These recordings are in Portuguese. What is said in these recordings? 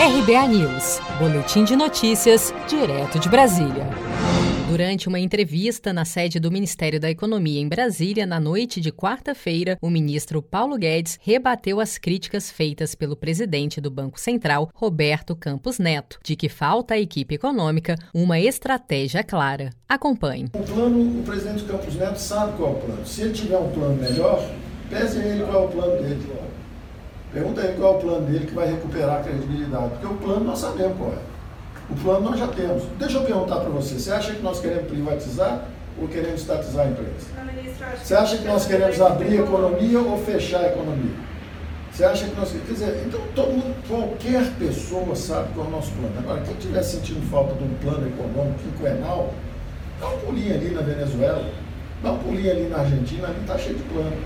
RBA News, Boletim de Notícias, direto de Brasília. Durante uma entrevista na sede do Ministério da Economia em Brasília, na noite de quarta-feira, o ministro Paulo Guedes rebateu as críticas feitas pelo presidente do Banco Central, Roberto Campos Neto, de que falta à equipe econômica uma estratégia clara. Acompanhe. O plano, o presidente Campos Neto sabe qual é o plano. Se ele tiver um plano melhor, pese a ele qual é o plano dele. Pergunta aí qual é o plano dele que vai recuperar a credibilidade, porque o plano nós sabemos qual é. O plano nós já temos. Deixa eu perguntar para você, você acha que nós queremos privatizar ou queremos estatizar a empresa? Você acha que nós queremos abrir a economia ou fechar a economia? Você acha que nós. Quer dizer, então todo mundo, qualquer pessoa sabe qual é o nosso plano. Agora, quem estiver sentindo falta de um plano econômico quinquenal, dá um pulinho ali na Venezuela, dá um pulinho ali na Argentina, ali está cheio de plano.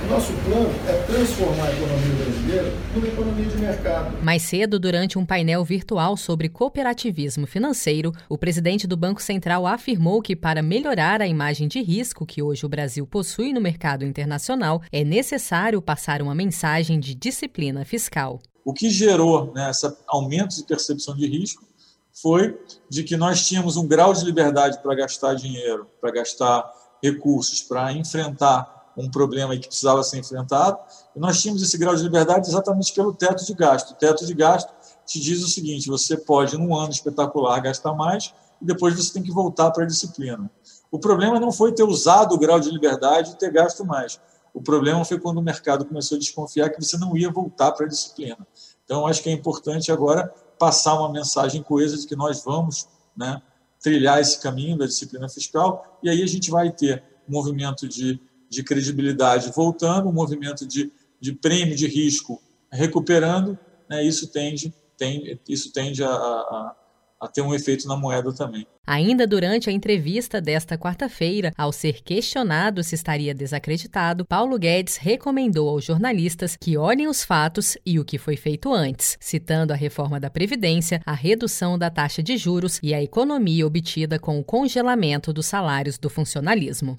O nosso plano é transformar a economia brasileira numa economia de mercado. Mais cedo, durante um painel virtual sobre cooperativismo financeiro, o presidente do Banco Central afirmou que, para melhorar a imagem de risco que hoje o Brasil possui no mercado internacional, é necessário passar uma mensagem de disciplina fiscal. O que gerou né, esse aumento de percepção de risco foi de que nós tínhamos um grau de liberdade para gastar dinheiro, para gastar recursos, para enfrentar um problema que precisava ser enfrentado, e nós tínhamos esse grau de liberdade exatamente pelo teto de gasto. O teto de gasto te diz o seguinte: você pode, num ano espetacular, gastar mais, e depois você tem que voltar para a disciplina. O problema não foi ter usado o grau de liberdade e ter gasto mais. O problema foi quando o mercado começou a desconfiar que você não ia voltar para a disciplina. Então, acho que é importante agora passar uma mensagem coesa de que nós vamos né, trilhar esse caminho da disciplina fiscal, e aí a gente vai ter movimento de de credibilidade voltando, um movimento de, de prêmio de risco recuperando, né, isso tende, tem, isso tende a, a, a ter um efeito na moeda também. Ainda durante a entrevista desta quarta-feira, ao ser questionado se estaria desacreditado, Paulo Guedes recomendou aos jornalistas que olhem os fatos e o que foi feito antes, citando a reforma da Previdência, a redução da taxa de juros e a economia obtida com o congelamento dos salários do funcionalismo.